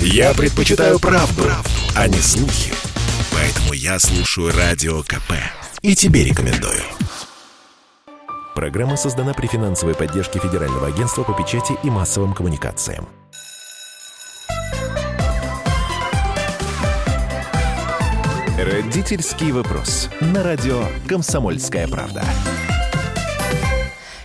Я предпочитаю правду, правду, а не слухи. Поэтому я слушаю Радио КП. И тебе рекомендую. Программа создана при финансовой поддержке Федерального агентства по печати и массовым коммуникациям. Родительский вопрос. На радио «Комсомольская правда».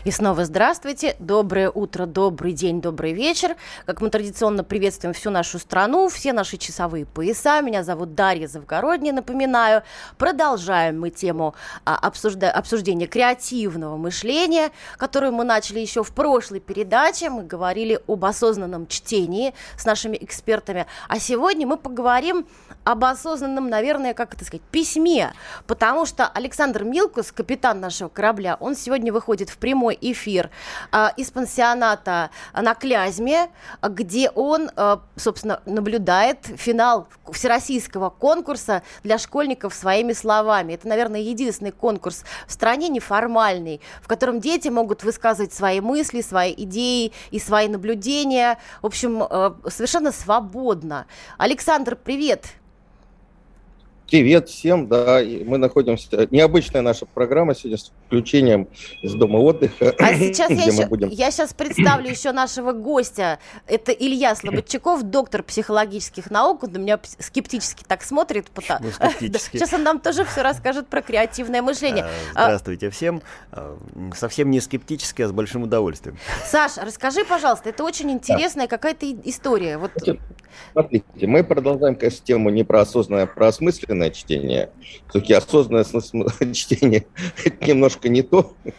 И снова здравствуйте, доброе утро, добрый день, добрый вечер. Как мы традиционно приветствуем всю нашу страну, все наши часовые пояса. Меня зовут Дарья Завгородняя, напоминаю. Продолжаем мы тему а, обсужда... обсуждения креативного мышления, которую мы начали еще в прошлой передаче. Мы говорили об осознанном чтении с нашими экспертами. А сегодня мы поговорим об осознанном, наверное, как это сказать, письме. Потому что Александр Милкус, капитан нашего корабля, он сегодня выходит в прямой прямой эфир а, из пансионата на Клязьме, где он, а, собственно, наблюдает финал всероссийского конкурса для школьников своими словами. Это, наверное, единственный конкурс в стране неформальный, в котором дети могут высказывать свои мысли, свои идеи и свои наблюдения. В общем, а, совершенно свободно. Александр, привет! Привет всем, да, мы находимся, необычная наша программа сегодня с включением из дома отдыха. А сейчас я, еще, будем... я сейчас представлю еще нашего гостя, это Илья Слободчаков, доктор психологических наук, он на меня скептически так смотрит. Потому... скептически? Сейчас он нам тоже все расскажет про креативное мышление. А, здравствуйте всем, а, совсем не скептически, а с большим удовольствием. Саш, расскажи, пожалуйста, это очень интересная какая-то история. Вот... Смотрите, мы продолжаем, конечно, тему не про осознанное, а про осмысленное, осознанное чтение. Все-таки осознанное чтение – это немножко не то.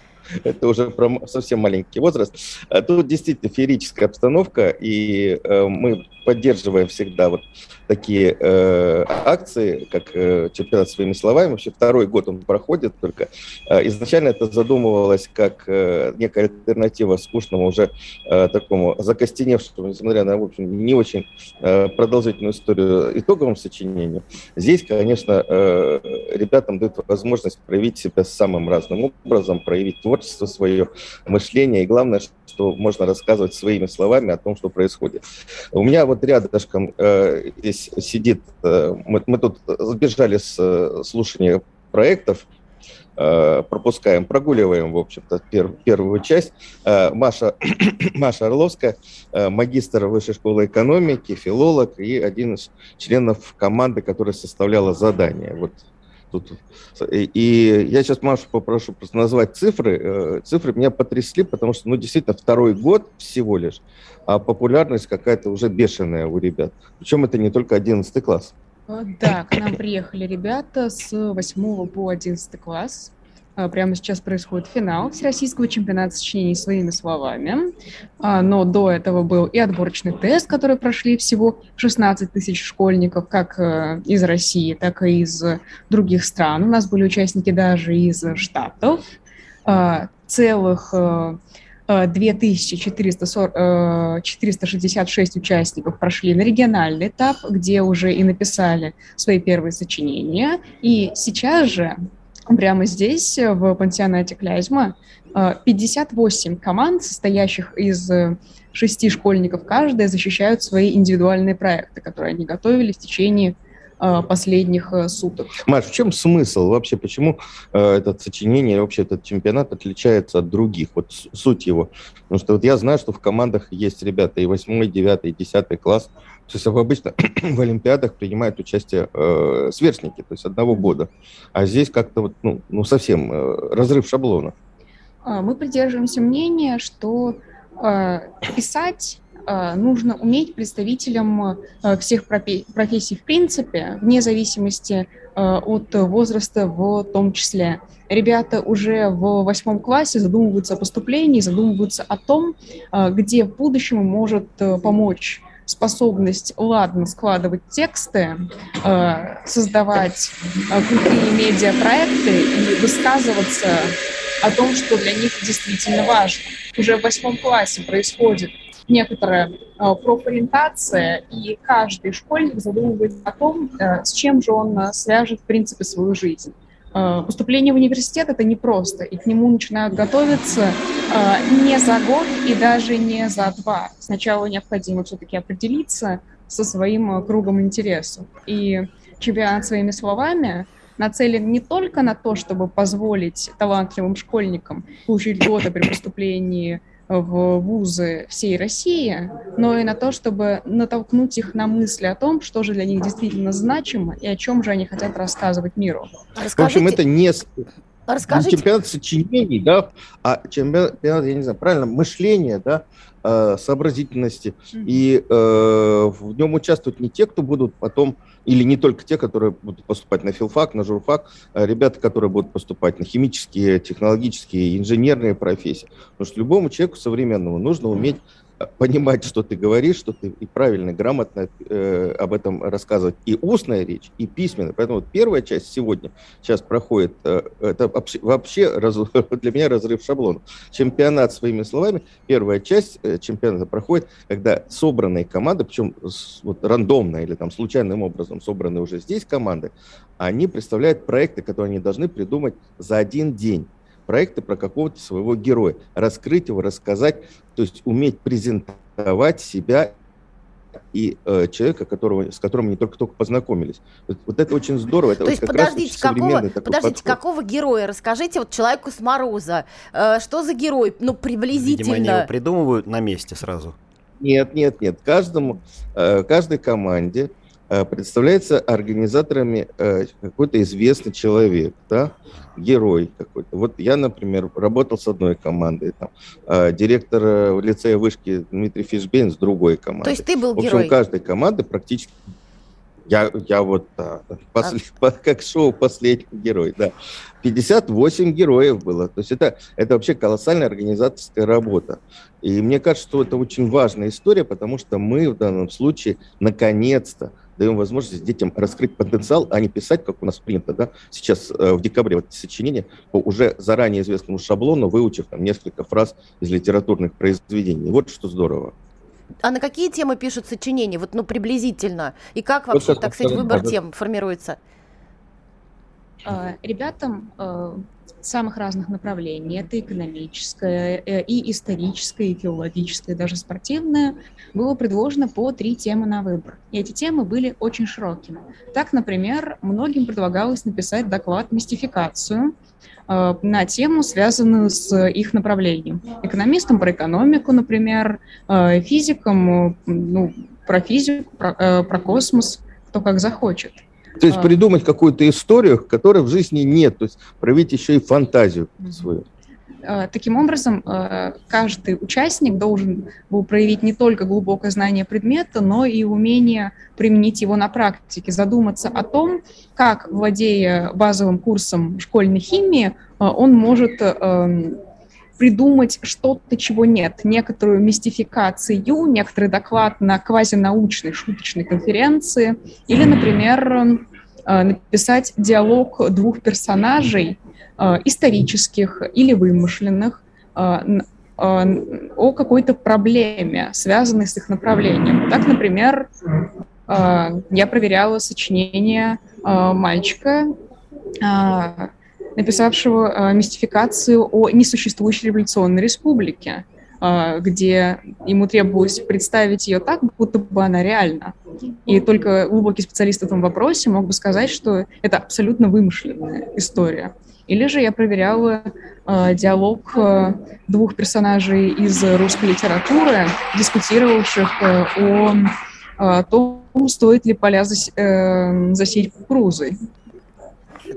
Это уже про совсем маленький возраст. А тут действительно феерическая обстановка, и э, мы поддерживаем всегда вот такие э, акции, как э, чемпионат своими словами. Вообще второй год он проходит только. Э, изначально это задумывалось как э, некая альтернатива скучному уже э, такому закостеневшему, несмотря на, в общем, не очень э, продолжительную историю итоговому сочинению. Здесь, конечно, э, ребятам дают возможность проявить себя самым разным образом, проявить творчество свое, мышление, и главное, что можно рассказывать своими словами о том, что происходит. У меня вот рядышком э, здесь сидит, э, мы, мы тут сбежали с э, слушания проектов, э, пропускаем, прогуливаем, в общем-то, пер, первую часть. Э, Маша, Маша Орловская, э, магистр Высшей школы экономики, филолог и один из членов команды, которая составляла задание. Вот тут. И я сейчас Машу попрошу просто назвать цифры. Э, цифры меня потрясли, потому что, ну, действительно, второй год всего лишь, а популярность какая-то уже бешеная у ребят. Причем это не только 11 класс. Э, да, к нам приехали ребята с 8 по 11 класс. А, прямо сейчас происходит финал Всероссийского чемпионата сочинений своими словами. А, но до этого был и отборочный тест, который прошли всего 16 тысяч школьников, как э, из России, так и из других стран. У нас были участники даже из Штатов. А, целых 2466 э, участников прошли на региональный этап, где уже и написали свои первые сочинения. И сейчас же прямо здесь, э, в пансионате Клязьма, 58 э, команд, состоящих из э, шести школьников каждая, защищают свои индивидуальные проекты, которые они готовили в течение последних суток. Маш, в чем смысл вообще? Почему э, это сочинение, вообще этот чемпионат отличается от других? Вот суть его. Потому что вот я знаю, что в командах есть ребята и 8, 9, и 10 класс, то есть обычно в Олимпиадах принимают участие э, сверстники, то есть одного года. А здесь как-то вот, ну, ну совсем э, разрыв шаблона. Мы придерживаемся мнения, что э, писать э, нужно уметь представителям э, всех профессий в принципе, вне зависимости э, от возраста в том числе. Ребята уже в восьмом классе задумываются о поступлении, задумываются о том, где в будущем может помочь способность ладно складывать тексты, э, создавать э, крутые медиапроекты и высказываться о том, что для них действительно важно. Уже в восьмом классе происходит некоторая э, профориентация, и каждый школьник задумывается о том, с чем же он свяжет, в принципе, свою жизнь. Э, поступление в университет это непросто, и к нему начинают готовиться э, не за год и даже не за два. Сначала необходимо все-таки определиться, со своим кругом интересов. И чемпионат своими словами нацелен не только на то, чтобы позволить талантливым школьникам получить льготы при поступлении в вузы всей России, но и на то, чтобы натолкнуть их на мысли о том, что же для них действительно значимо и о чем же они хотят рассказывать миру. Расскажите... В общем, это не Расскажите... чемпионат сочинений, да, а чемпионат, я не знаю, правильно, мышления, да, э, сообразительности. Mm-hmm. И э, в нем участвуют не те, кто будут потом или не только те, которые будут поступать на филфак, на журфак, а ребята, которые будут поступать на химические, технологические, инженерные профессии. Потому что любому человеку современному нужно уметь понимать, что ты говоришь, что ты и правильно, грамотно э, об этом рассказывать. И устная речь, и письменная. Поэтому вот первая часть сегодня сейчас проходит, э, это вообще раз, для меня разрыв шаблона. Чемпионат своими словами, первая часть э, чемпионата проходит, когда собранные команды, причем вот рандомно или там случайным образом собранные уже здесь команды, они представляют проекты, которые они должны придумать за один день проекты про какого-то своего героя, раскрыть его, рассказать, то есть уметь презентовать себя и э, человека, которого, с которым они только-только познакомились. Вот, вот это очень здорово. Это То вот есть подождите, какого, подождите какого героя? Расскажите вот человеку с Мороза. Э, что за герой? Ну, приблизительно. Видимо, они его придумывают на месте сразу. Нет, нет, нет. Каждому, э, каждой команде представляется организаторами э, какой-то известный человек, да, герой какой-то. Вот я, например, работал с одной командой, там, э, директор лицея вышки Дмитрий Фишбейн с другой командой. То есть ты был герой? В общем, герой. каждой команды практически я, я вот да, после, а... как шоу «Последний герой», да. 58 героев было. То есть это, это вообще колоссальная организаторская работа. И мне кажется, что это очень важная история, потому что мы в данном случае наконец-то даем возможность детям раскрыть потенциал, а не писать, как у нас принято, да, сейчас э, в декабре вот сочинение по уже заранее известному шаблону, выучив там несколько фраз из литературных произведений. Вот что здорово. А на какие темы пишут сочинения? Вот, ну, приблизительно. И как вообще, вот так сказать, выбор тем формируется? А, ребятам э, самых разных направлений. Это экономическое, э, и историческое, и филологическое, и даже спортивное. Было предложено по три темы на выбор. И эти темы были очень широкими. Так, например, многим предлагалось написать доклад «Мистификацию», э, на тему, связанную с их направлением. Экономистам про экономику, например, э, физикам ну, про физику, про, про космос, кто как захочет. То есть а. придумать какую-то историю, которой в жизни нет, то есть проявить еще и фантазию свою. А, таким образом, а, каждый участник должен был проявить не только глубокое знание предмета, но и умение применить его на практике, задуматься о том, как, владея базовым курсом школьной химии, он может придумать что-то, чего нет, некоторую мистификацию, некоторый доклад на квазинаучной шуточной конференции, или, например, э, написать диалог двух персонажей, э, исторических или вымышленных, э, о какой-то проблеме, связанной с их направлением. Так, например, я проверяла сочинение мальчика, написавшего э, мистификацию о несуществующей революционной республике, э, где ему требовалось представить ее так, будто бы она реальна. И только глубокий специалист в этом вопросе мог бы сказать, что это абсолютно вымышленная история. Или же я проверяла э, диалог э, двух персонажей из русской литературы, дискутировавших э, о э, том, стоит ли поля зас, э, засеять кукурузой.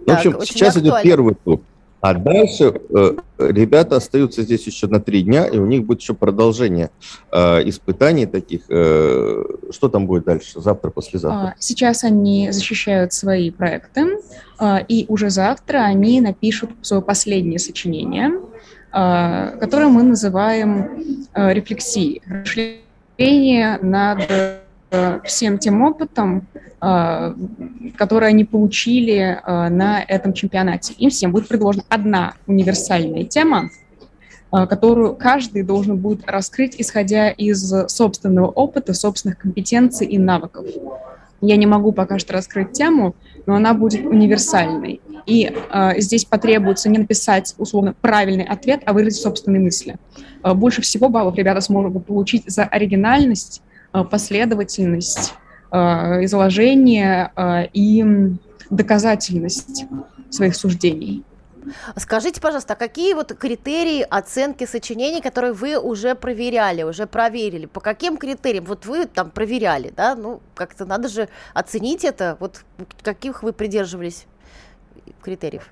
В общем, сейчас актуально. идет первый тур. А дальше э, ребята остаются здесь еще на три дня, и у них будет еще продолжение э, испытаний таких. Э, что там будет дальше? Завтра, послезавтра? А, сейчас они защищают свои проекты, э, и уже завтра они напишут свое последнее сочинение, э, которое мы называем э, рефлексией. Размышление над всем тем опытом, Э, которые они получили э, на этом чемпионате. Им всем будет предложена одна универсальная тема, э, которую каждый должен будет раскрыть, исходя из собственного опыта, собственных компетенций и навыков. Я не могу пока что раскрыть тему, но она будет универсальной. И э, здесь потребуется не написать условно правильный ответ, а выразить собственные мысли. Э, больше всего баллов ребята смогут получить за оригинальность, э, последовательность, изложение и доказательность своих суждений. Скажите, пожалуйста, а какие вот критерии оценки сочинений, которые вы уже проверяли, уже проверили? По каким критериям? Вот вы там проверяли, да? Ну, как-то надо же оценить это. Вот каких вы придерживались критериев?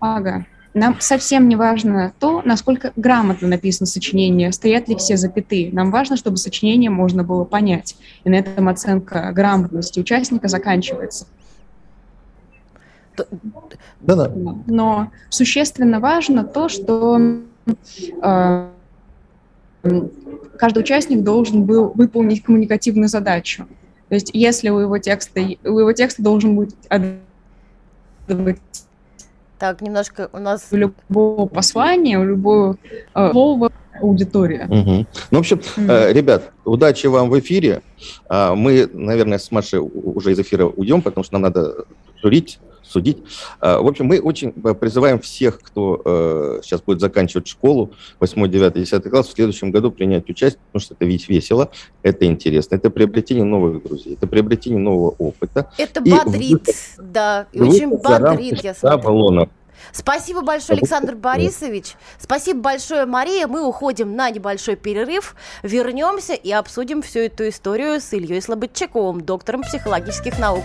Ага. Нам совсем не важно то, насколько грамотно написано сочинение, стоят ли все запятые. Нам важно, чтобы сочинение можно было понять. И на этом оценка грамотности участника заканчивается. Да, да. Но существенно важно то, что э, каждый участник должен был выполнить коммуникативную задачу. То есть, если у его текста, у его текста должен быть так, немножко у нас... У любого послания, у любого э, слова аудитория. Угу. Ну, в общем, mm ребят, удачи вам в эфире. А, мы, наверное, с Машей уже из эфира уйдем, потому что нам надо журить судить. А, в общем, мы очень призываем всех, кто э, сейчас будет заканчивать школу, 8, 9, 10 класс, в следующем году принять участие, потому что это ведь весело, это интересно, это приобретение новых друзей, это приобретение нового опыта. Это бодрит, и да, и очень бодрит, я смотрю. Баллонов. Спасибо большое, Александр Борисович. Спасибо большое, Мария. Мы уходим на небольшой перерыв, вернемся и обсудим всю эту историю с Ильей Слободчаковым, доктором психологических наук.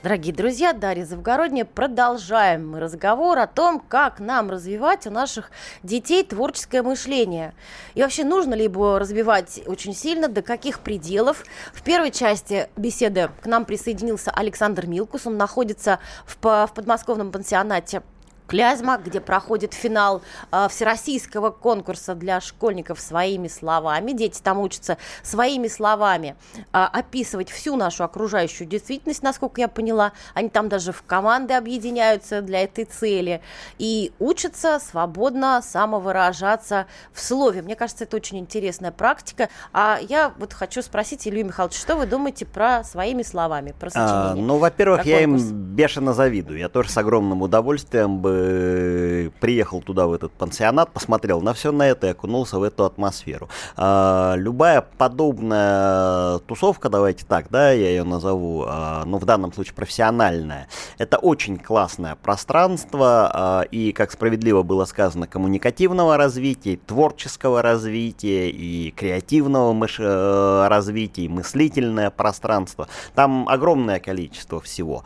Дорогие друзья, Дарья Завгородняя, продолжаем мы разговор о том, как нам развивать у наших детей творческое мышление. И вообще, нужно ли его развивать очень сильно, до каких пределов. В первой части беседы к нам присоединился Александр Милкус, он находится в, в подмосковном пансионате Клязьма, где проходит финал э, всероссийского конкурса для школьников своими словами. Дети там учатся своими словами э, описывать всю нашу окружающую действительность, насколько я поняла. Они там даже в команды объединяются для этой цели и учатся свободно самовыражаться в слове. Мне кажется, это очень интересная практика. А я вот хочу спросить Илью Михайловича, что вы думаете про своими словами, про сочинение? А, ну, во-первых, я им бешено завидую. Я тоже с огромным удовольствием бы Э, приехал туда, в этот пансионат, посмотрел на все на это и окунулся в эту атмосферу. А, любая подобная тусовка, давайте так, да, я ее назову, а, ну, в данном случае профессиональная, это очень классное пространство, а, и, как справедливо было сказано, коммуникативного развития, творческого развития, и креативного мыш... Э, развития, и мыслительное пространство. Там огромное количество всего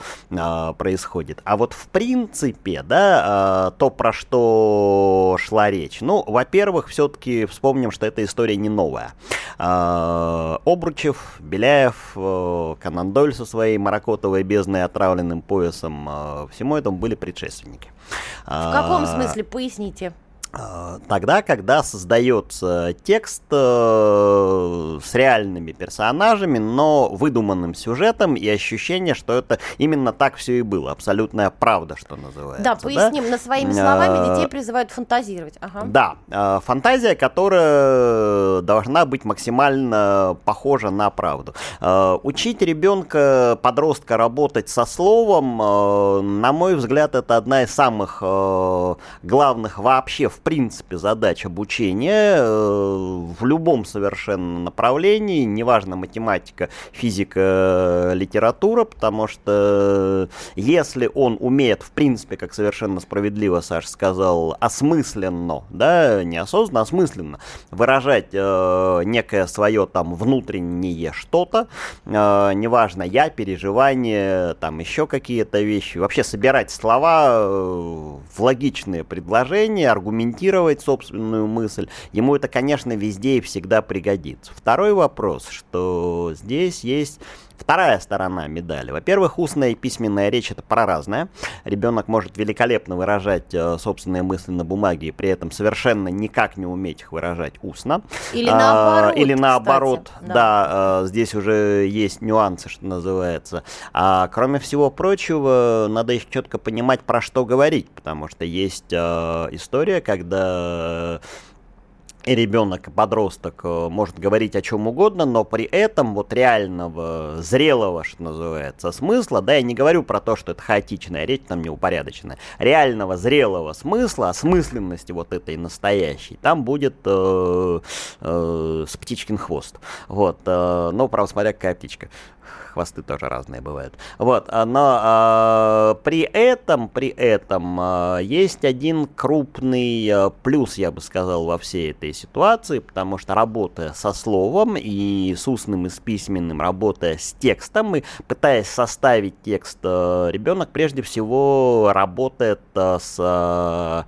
происходит. А вот в принципе, да, Э, то, про что шла речь? Ну, во-первых, все-таки вспомним, что эта история не новая. Э, Обручев, Беляев, э, Канандоль со своей маракотовой бездной отравленным поясом, всему этому были предшественники. В каком смысле? Поясните. А, тогда, когда создается текст э, с реальными персонажами, но выдуманным сюжетом и ощущение, что это именно так все и было, абсолютная правда, что называется. Да, поясним, да? на своими словами а, детей призывают фантазировать. Ага. Да, э, фантазия, которая должна быть максимально похожа на правду. Э, учить ребенка, подростка работать со словом, э, на мой взгляд, это одна из самых э, главных вообще в принципе задач обучения э, в любом совершенно направлении, неважно математика, физика, литература, потому что если он умеет, в принципе, как совершенно справедливо Саш сказал, осмысленно, да, не осознанно, а осмысленно выражать э, некое свое там внутреннее что-то, э, неважно, я, переживание, там еще какие-то вещи, вообще собирать слова э, в логичные предложения, аргументировать аргументировать собственную мысль, ему это, конечно, везде и всегда пригодится. Второй вопрос, что здесь есть Вторая сторона медали. Во-первых, устная и письменная речь это про разное. Ребенок может великолепно выражать э, собственные мысли на бумаге и при этом совершенно никак не уметь их выражать устно. Или наоборот. А, или наоборот, кстати, да, да. э, здесь уже есть нюансы, что называется. А кроме всего прочего, надо еще четко понимать, про что говорить, потому что есть э, история, когда ребенок, и подросток э, может говорить о чем угодно, но при этом вот реального, зрелого, что называется, смысла, да, я не говорю про то, что это хаотичная речь, там неупорядоченная, реального, зрелого смысла, осмысленности вот этой настоящей, там будет э, э, с птичкин хвост. Вот, э, но, правда, смотря какая птичка хвосты тоже разные бывают. Вот, а, но а, при этом, при этом а, есть один крупный а, плюс, я бы сказал, во всей этой ситуации, потому что работая со словом и с устным и с письменным, работая с текстом и пытаясь составить текст, а, ребенок прежде всего работает а, с а,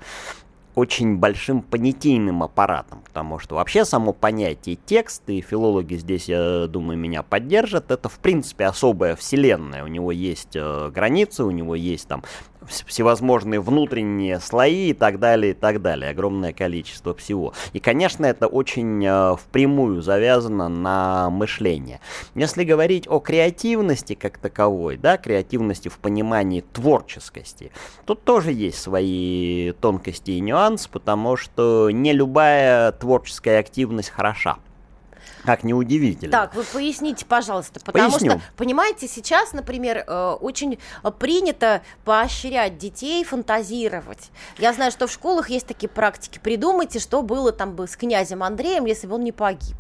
очень большим понятийным аппаратом, потому что вообще само понятие текст, и филологи здесь, я думаю, меня поддержат, это в принципе особая вселенная, у него есть э, границы, у него есть там всевозможные внутренние слои и так далее, и так далее. Огромное количество всего. И, конечно, это очень э, впрямую завязано на мышление. Если говорить о креативности как таковой, да, креативности в понимании творческости, тут тоже есть свои тонкости и нюансы, потому что не любая творческая активность хороша. Как неудивительно. Так, вы поясните, пожалуйста, потому Поясню. что, понимаете, сейчас, например, э, очень принято поощрять детей фантазировать. Я знаю, что в школах есть такие практики. Придумайте, что было там бы с князем Андреем, если бы он не погиб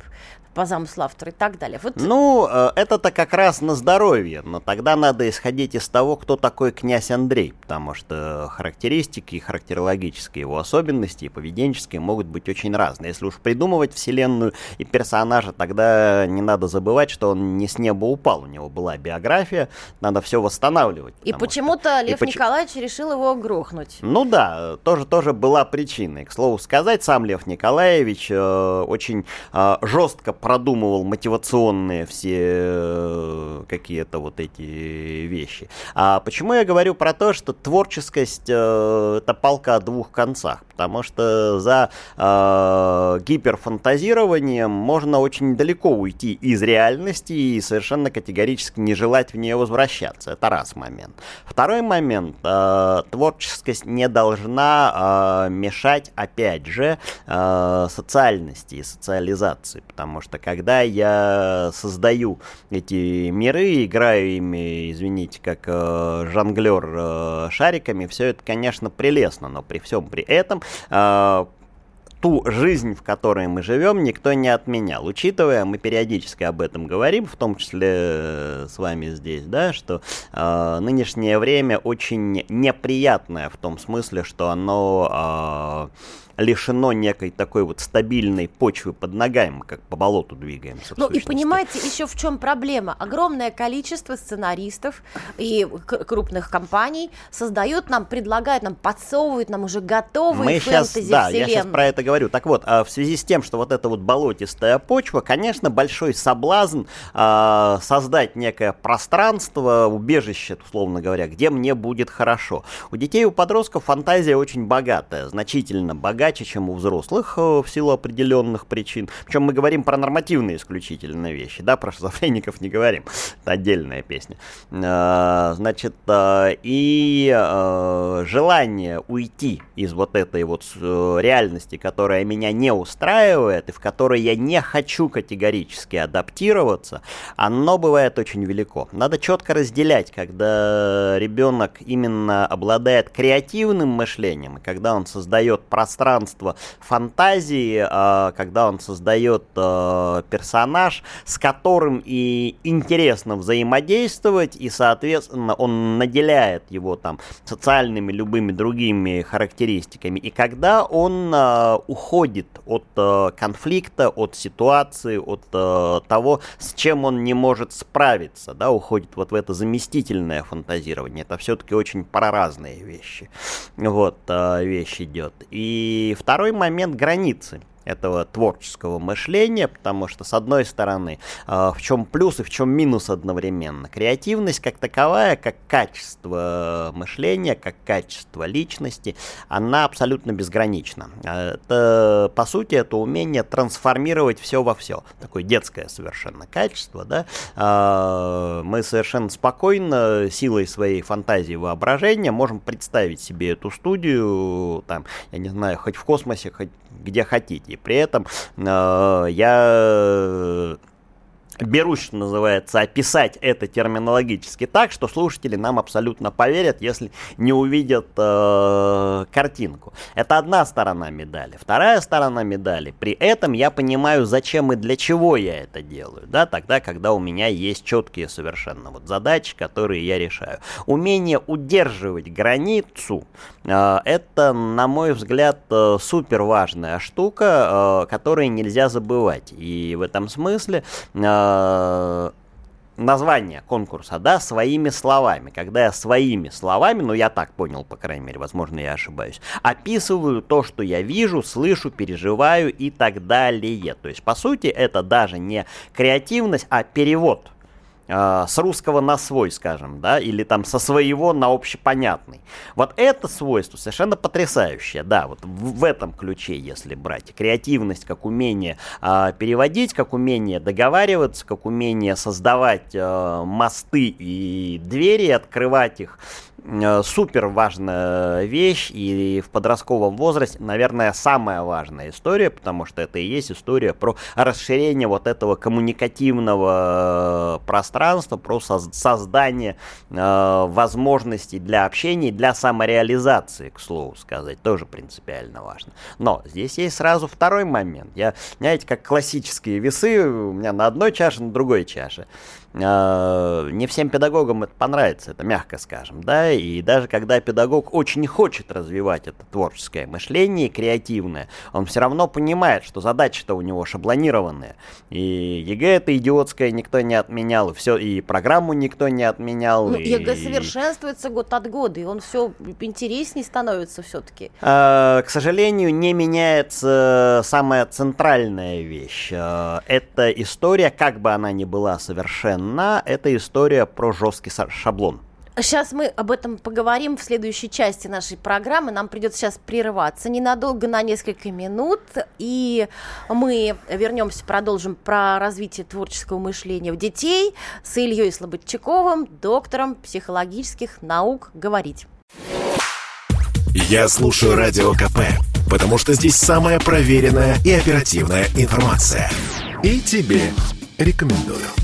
по замыслу автора и так далее. Вот Ну, э, это-то как раз на здоровье, но тогда надо исходить из того, кто такой князь Андрей, потому что характеристики, характерологические его особенности и поведенческие могут быть очень разные. Если уж придумывать вселенную и персонажа, тогда не надо забывать, что он не с неба упал, у него была биография, надо все восстанавливать. и что- почему-то и Лев поч- Николаевич решил его грохнуть. ну да, тоже, тоже была причина. И, к слову сказать, сам Лев Николаевич э, очень э, жестко продумывал мотивационные все э, какие-то вот эти вещи. А почему я говорю про то, что творческость э, это палка о двух концах? Потому что за э, гиперфантазированием можно очень далеко уйти из реальности и совершенно категорически не желать в нее возвращаться. Это раз момент. Второй момент. э, творческость не должна э, мешать, опять же, э, социальности и социализации. Потому что когда я создаю эти миры, играю ими, извините, как э, жонглер э, шариками, все это, конечно, прелестно, но при всем при этом э, ту жизнь, в которой мы живем, никто не отменял. Учитывая, мы периодически об этом говорим, в том числе э, с вами здесь, да, что э, нынешнее время очень неприятное в том смысле, что оно э, лишено некой такой вот стабильной почвы под ногами, мы как по болоту двигаемся. Ну и понимаете, еще в чем проблема? Огромное количество сценаристов и крупных компаний создают нам, предлагают нам, подсовывают нам уже готовые Мы сейчас, фэнтези да, я сейчас про это говорю. Так вот, а, в связи с тем, что вот эта вот болотистая почва, конечно, большой соблазн а, создать некое пространство, убежище, условно говоря, где мне будет хорошо. У детей и у подростков фантазия очень богатая, значительно богаче, чем у взрослых э, в силу определенных причин. Причем мы говорим про нормативные исключительно вещи, да, про шизофреников не говорим. Это отдельная песня. А, Значит, а, и желание уйти из вот этой вот э, реальности, которая меня не устраивает и в которой я не хочу категорически адаптироваться, оно бывает очень велико. Надо четко разделять, когда ребенок именно обладает креативным мышлением, и когда он создает пространство фантазии, а, когда он создает э, персонаж, с которым и интересно взаимодействовать, и, соответственно, он наделяет его там социальными, любыми другими характеристиками, и когда он э, уходит от конфликта, от ситуации, от того, с чем он не может справиться, да, уходит вот в это заместительное фантазирование. Это все-таки очень про разные вещи. Вот, вещь идет. И второй момент границы. Этого творческого мышления, потому что, с одной стороны, э, в чем плюс и в чем минус одновременно. Креативность как таковая, как качество мышления, как качество личности, она абсолютно безгранична. Это, по сути, это умение трансформировать все во все. Такое детское совершенно качество, да. Э, мы совершенно спокойно, силой своей фантазии воображения, можем представить себе эту студию, там, я не знаю, хоть в космосе, хоть где хотите. При этом э, я берусь, что называется, описать это терминологически так, что слушатели нам абсолютно поверят, если не увидят э, картинку. Это одна сторона медали. Вторая сторона медали. При этом я понимаю, зачем и для чего я это делаю. Да, тогда, когда у меня есть четкие совершенно вот задачи, которые я решаю. Умение удерживать границу, э, это, на мой взгляд, э, супер важная штука, э, которую нельзя забывать. И в этом смысле Э, название конкурса, да, своими словами. Когда я своими словами, ну я так понял, по крайней мере, возможно, я ошибаюсь, описываю то, что я вижу, слышу, переживаю и так далее. То есть, по сути, это даже не креативность, а перевод э, с русского на свой, скажем, да, или там со своего на общепонятный. Вот это свойство совершенно потрясающее, да, вот в, этом ключе, если брать. Креативность как умение э, переводить, как умение договариваться, как умение создавать э, мосты и двери, открывать их, Э, супер важная вещь, и в подростковом возрасте, наверное, самая важная история, потому что это и есть история про расширение вот этого коммуникативного э, пространства, про создание э, возможностей для общения, для самореализации, к слову сказать, тоже принципиально важно. Но здесь есть сразу второй момент. Я, знаете, как классические весы, у меня на одной чаше, на другой чаше. А, не всем педагогам это понравится, это мягко скажем, да, и даже когда педагог очень хочет развивать это творческое мышление, креативное, он все равно понимает, что задачи-то у него шаблонированные, и ЕГЭ это идиотское никто не отменял, и все, и программу никто не отменял. Ну, и... ЕГЭ совершенствуется год от года, и он все интереснее становится все-таки. А, к сожалению, не меняется самая центральная вещь. А, это история, как бы она ни была совершенна, на это история про жесткий шаблон. Сейчас мы об этом поговорим в следующей части нашей программы. Нам придется сейчас прерываться ненадолго, на несколько минут. И мы вернемся, продолжим про развитие творческого мышления у детей с Ильей Слободчаковым, доктором психологических наук, говорить. Я слушаю Радио КП, потому что здесь самая проверенная и оперативная информация. И тебе рекомендую.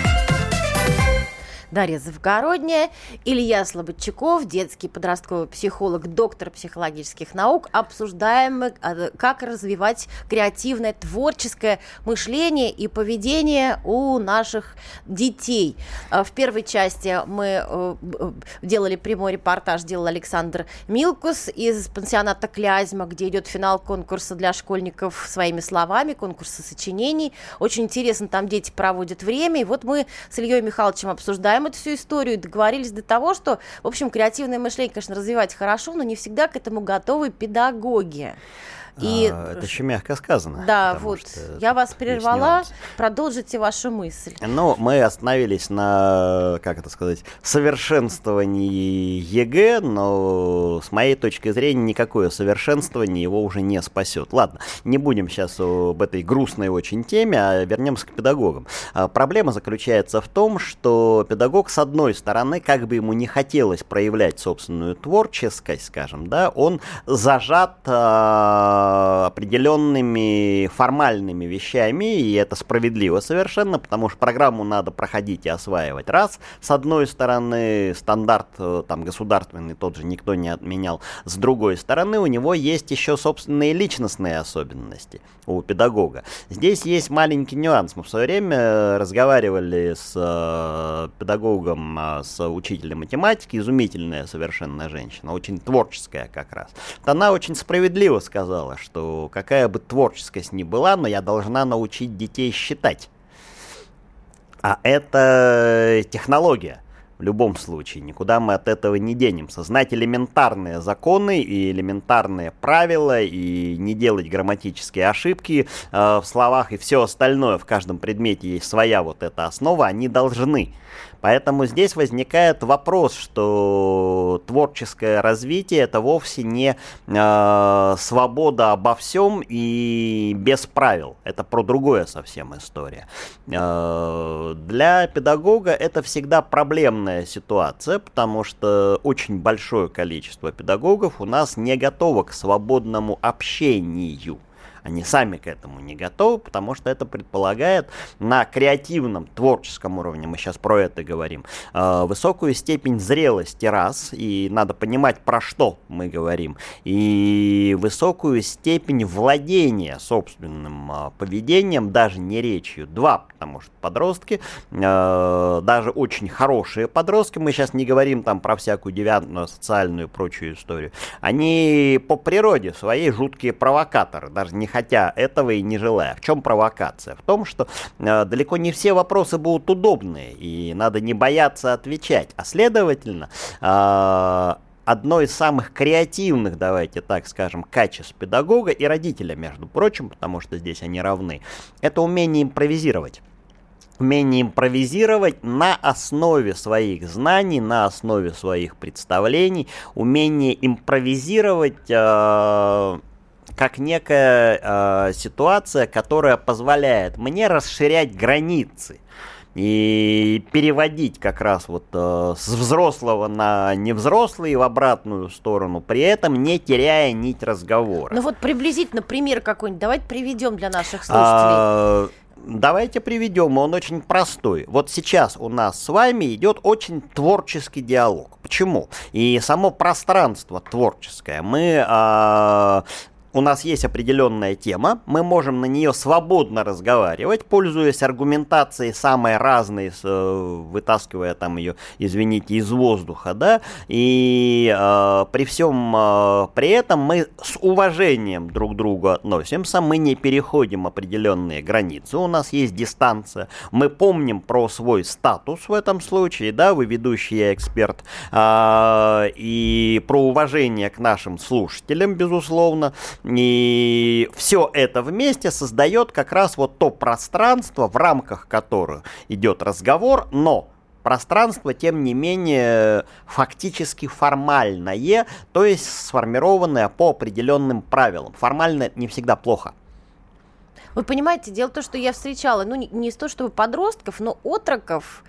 Дарья Завгородняя, Илья Слободчаков, детский подростковый психолог, доктор психологических наук. Обсуждаем, а, как развивать креативное, творческое мышление и поведение у наших детей. А, в первой части мы э, делали прямой репортаж, делал Александр Милкус из пансионата Клязьма, где идет финал конкурса для школьников своими словами, конкурса сочинений. Очень интересно, там дети проводят время. И вот мы с Ильей Михайловичем обсуждаем знаем эту всю историю, договорились до того, что, в общем, креативное мышление, конечно, развивать хорошо, но не всегда к этому готовы педагоги. И... А, это еще мягко сказано. Да, вот. Я вас прервала. Продолжите вашу мысль. Ну, мы остановились на, как это сказать, совершенствовании ЕГЭ, но с моей точки зрения никакое совершенствование его уже не спасет. Ладно, не будем сейчас об этой грустной очень теме, а вернемся к педагогам. А, проблема заключается в том, что педагог, с одной стороны, как бы ему не хотелось проявлять собственную творческость, скажем, да, он зажат а, определенными формальными вещами, и это справедливо совершенно, потому что программу надо проходить и осваивать. Раз, с одной стороны, стандарт э, там государственный тот же никто не отменял, с другой стороны, у него есть еще собственные личностные особенности у педагога. Здесь есть маленький нюанс. Мы в свое время разговаривали с э, педагогом, э, с учителем математики, изумительная совершенно женщина, очень творческая как раз. Она очень справедливо сказала, сказала, что какая бы творческость ни была, но я должна научить детей считать. А это технология в любом случае. Никуда мы от этого не денемся. Знать элементарные законы и элементарные правила, и не делать грамматические ошибки э, в словах, и все остальное в каждом предмете есть своя вот эта основа, они должны. Поэтому здесь возникает вопрос, что творческое развитие это вовсе не э, свобода обо всем и без правил. Это про другое совсем история. Э, для педагога это всегда проблемная ситуация, потому что очень большое количество педагогов у нас не готово к свободному общению. Они сами к этому не готовы, потому что это предполагает на креативном, творческом уровне, мы сейчас про это говорим, э, высокую степень зрелости раз, и надо понимать, про что мы говорим, и высокую степень владения собственным э, поведением, даже не речью, два, потому что подростки, э, даже очень хорошие подростки, мы сейчас не говорим там про всякую девятную социальную и прочую историю, они по природе своей жуткие провокаторы, даже не хотя этого и не желая. В чем провокация? В том, что э, далеко не все вопросы будут удобные, и надо не бояться отвечать. А следовательно, э, одно из самых креативных, давайте так скажем, качеств педагога и родителя, между прочим, потому что здесь они равны, это умение импровизировать умение импровизировать на основе своих знаний, на основе своих представлений, умение импровизировать э, как некая э, ситуация, которая позволяет мне расширять границы и переводить как раз вот э, с взрослого на невзрослый в обратную сторону, при этом не теряя нить разговора. Ну вот приблизительно пример какой-нибудь давайте приведем для наших слушателей. А, давайте приведем, он очень простой. Вот сейчас у нас с вами идет очень творческий диалог. Почему? И само пространство творческое. Мы э, у нас есть определенная тема, мы можем на нее свободно разговаривать, пользуясь аргументацией самой разной, э, вытаскивая там ее, извините, из воздуха, да, и э, при всем э, при этом мы с уважением друг к другу относимся, мы не переходим определенные границы, у нас есть дистанция, мы помним про свой статус в этом случае, да, вы ведущий, я эксперт, э, и про уважение к нашим слушателям, безусловно, и все это вместе создает как раз вот то пространство, в рамках которого идет разговор, но пространство, тем не менее, фактически формальное, то есть сформированное по определенным правилам. Формально не всегда плохо. Вы понимаете, дело в том, что я встречала, ну, не, не то чтобы подростков, но отроков,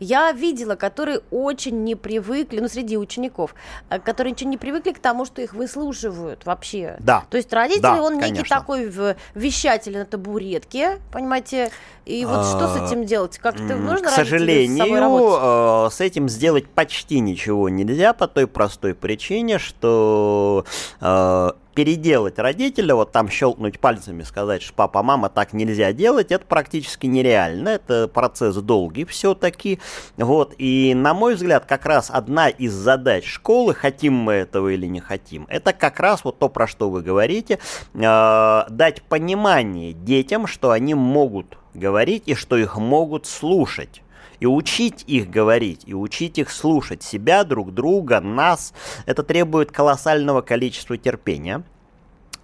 я видела, которые очень не привыкли, ну, среди учеников, э, которые очень не привыкли к тому, что их выслушивают вообще. Да. То есть родители, да, он конечно. некий такой вещатель на табуретке, понимаете, и вот что с а, этим делать? Как-то нужно К сожалению, с, с этим сделать почти ничего нельзя по той простой причине, что э, переделать родителя, вот там щелкнуть пальцами, сказать, что папа, мама, так нельзя делать, это практически нереально, это процесс долгий все-таки, вот, и на мой взгляд, как раз одна из задач школы, хотим мы этого или не хотим, это как раз вот то, про что вы говорите, э, дать понимание детям, что они могут говорить и что их могут слушать и учить их говорить, и учить их слушать себя, друг друга, нас, это требует колоссального количества терпения.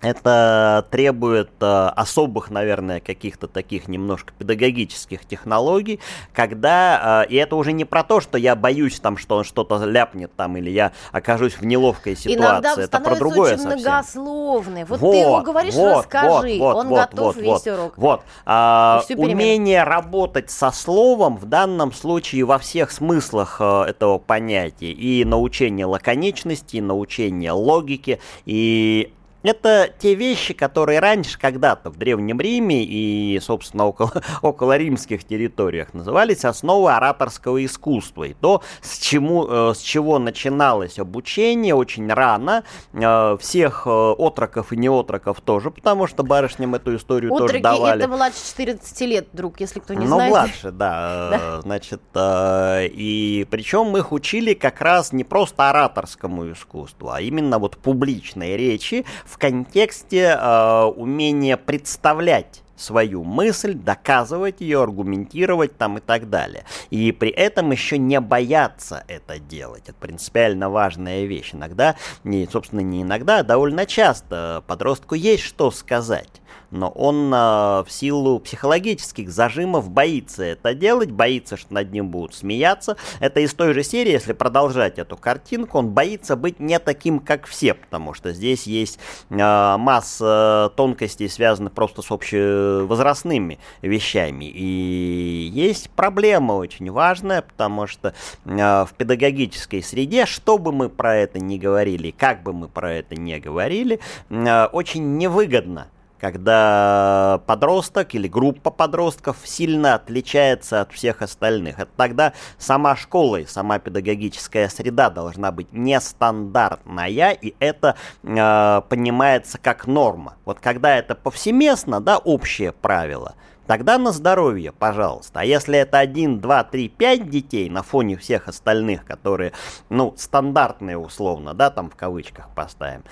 Это требует э, особых, наверное, каких-то таких немножко педагогических технологий, когда, э, и это уже не про то, что я боюсь там, что он что-то ляпнет там, или я окажусь в неловкой ситуации, Иногда это про другое очень совсем. многословный. Вот, вот ты ему говоришь, вот, расскажи, вот, он вот, готов вот, весь вот, урок. Вот, а, умение работать со словом в данном случае во всех смыслах э, этого понятия, и научение лаконичности, и научение логики, и это те вещи, которые раньше когда-то в Древнем Риме и, собственно, около, около римских территориях назывались основы ораторского искусства. И то, с, чему, э, с чего начиналось обучение очень рано, э, всех э, отроков и неотроков тоже, потому что барышням эту историю Отроки тоже давали. это младше 14 лет, друг, если кто не ну, знает. Ну, младше, да. да. Значит, и причем их учили как раз не просто ораторскому искусству, а именно вот публичной речи, в контексте э, умения представлять свою мысль, доказывать ее, аргументировать там и так далее. И при этом еще не бояться это делать. Это принципиально важная вещь. Иногда, не, собственно, не иногда, а довольно часто подростку есть что сказать но он а, в силу психологических зажимов боится это делать, боится, что над ним будут смеяться. Это из той же серии, если продолжать эту картинку, он боится быть не таким, как все, потому что здесь есть а, масса тонкостей, связанных просто с общевозрастными вещами. И есть проблема очень важная, потому что а, в педагогической среде, что бы мы про это ни говорили, как бы мы про это ни говорили, а, очень невыгодно когда подросток или группа подростков сильно отличается от всех остальных. Это тогда сама школа и сама педагогическая среда должна быть нестандартная, и это э, понимается как норма. Вот когда это повсеместно, да, общее правило, тогда на здоровье, пожалуйста. А если это 1, 2, 3, 5 детей на фоне всех остальных, которые, ну, стандартные условно, да, там в кавычках поставим,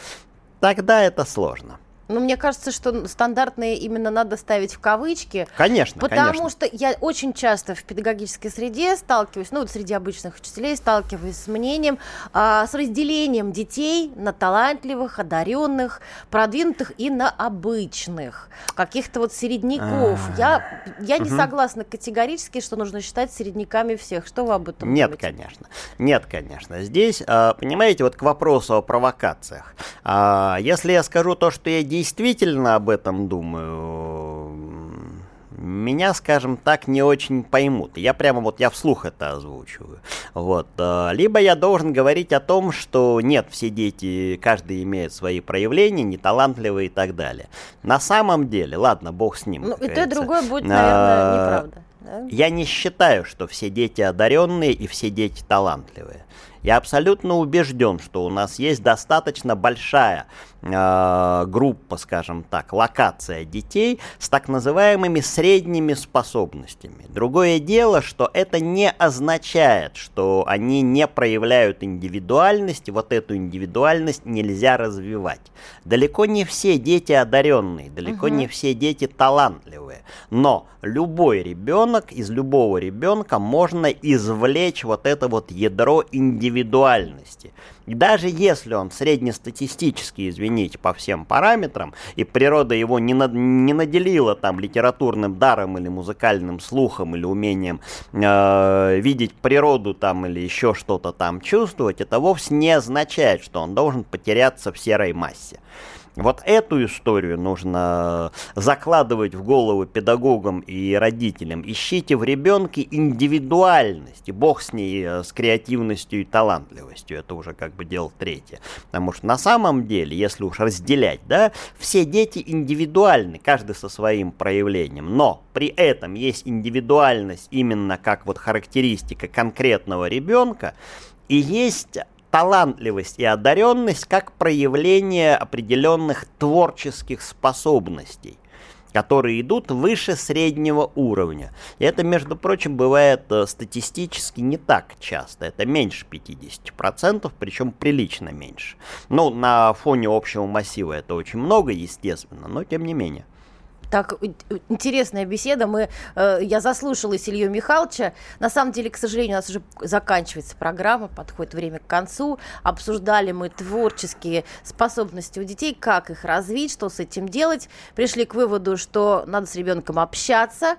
тогда это сложно. Ну, мне кажется, что стандартные именно надо ставить в кавычки. Конечно, Потому конечно. что я очень часто в педагогической среде сталкиваюсь, ну, вот среди обычных учителей сталкиваюсь с мнением, а, с разделением детей на талантливых, одаренных, продвинутых и на обычных, каких-то вот середняков. А. Я, я не согласна категорически, что нужно считать середняками всех. Что вы об этом Нет, думаете? конечно. Нет, конечно. Здесь, а, понимаете, вот к вопросу о провокациях. А, если я скажу то, что я действительно об этом думаю, меня, скажем так, не очень поймут. Я прямо вот, я вслух это озвучиваю. Вот. Э, либо я должен говорить о том, что нет, все дети, каждый имеет свои проявления, неталантливые и так далее. На самом деле, ладно, бог с ним. Ну, и то, и другое будет, наверное, а, неправда. Да? Я не считаю, что все дети одаренные и все дети талантливые. Я абсолютно убежден, что у нас есть достаточно большая э, группа, скажем так, локация детей с так называемыми средними способностями. Другое дело, что это не означает, что они не проявляют индивидуальность, вот эту индивидуальность нельзя развивать. Далеко не все дети одаренные, далеко угу. не все дети талантливые, но любой ребенок, из любого ребенка можно извлечь вот это вот ядро индивидуальности индивидуальности. Даже если он среднестатистический, извините, по всем параметрам, и природа его не, над, не наделила там литературным даром или музыкальным слухом или умением э, видеть природу там или еще что-то там чувствовать, это вовсе не означает, что он должен потеряться в серой массе. Вот эту историю нужно закладывать в голову педагогам и родителям. Ищите в ребенке индивидуальность, и бог с ней, э, с креативностью и талантливостью. Это уже как бы дело третье. Потому что на самом деле, если уж разделять, да, все дети индивидуальны, каждый со своим проявлением. Но при этом есть индивидуальность именно как вот характеристика конкретного ребенка, и есть талантливость и одаренность как проявление определенных творческих способностей которые идут выше среднего уровня. И это, между прочим, бывает э, статистически не так часто. Это меньше 50%, причем прилично меньше. Ну, на фоне общего массива это очень много, естественно, но тем не менее. Так, интересная беседа. Мы, э, я заслушалась Илью Михайловича. На самом деле, к сожалению, у нас уже заканчивается программа, подходит время к концу. Обсуждали мы творческие способности у детей, как их развить, что с этим делать. Пришли к выводу, что надо с ребенком общаться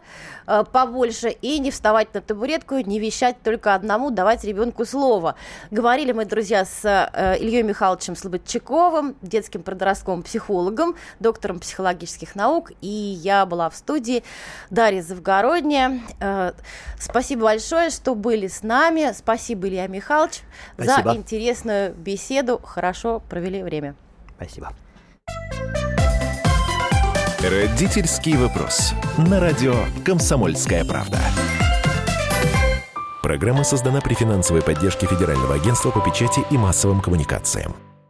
э, побольше и не вставать на табуретку, не вещать только одному, давать ребенку слово. Говорили мы, друзья, с э, Ильей Михайловичем Слободчаковым, детским подростковым психологом, доктором психологических наук и я была в студии Дарья Завгородняя. Э, спасибо большое, что были с нами. Спасибо, Илья Михайлович, Спасибо. за интересную беседу. Хорошо провели время. Спасибо. Родительский вопрос. На радио «Комсомольская правда». Программа создана при финансовой поддержке Федерального агентства по печати и массовым коммуникациям.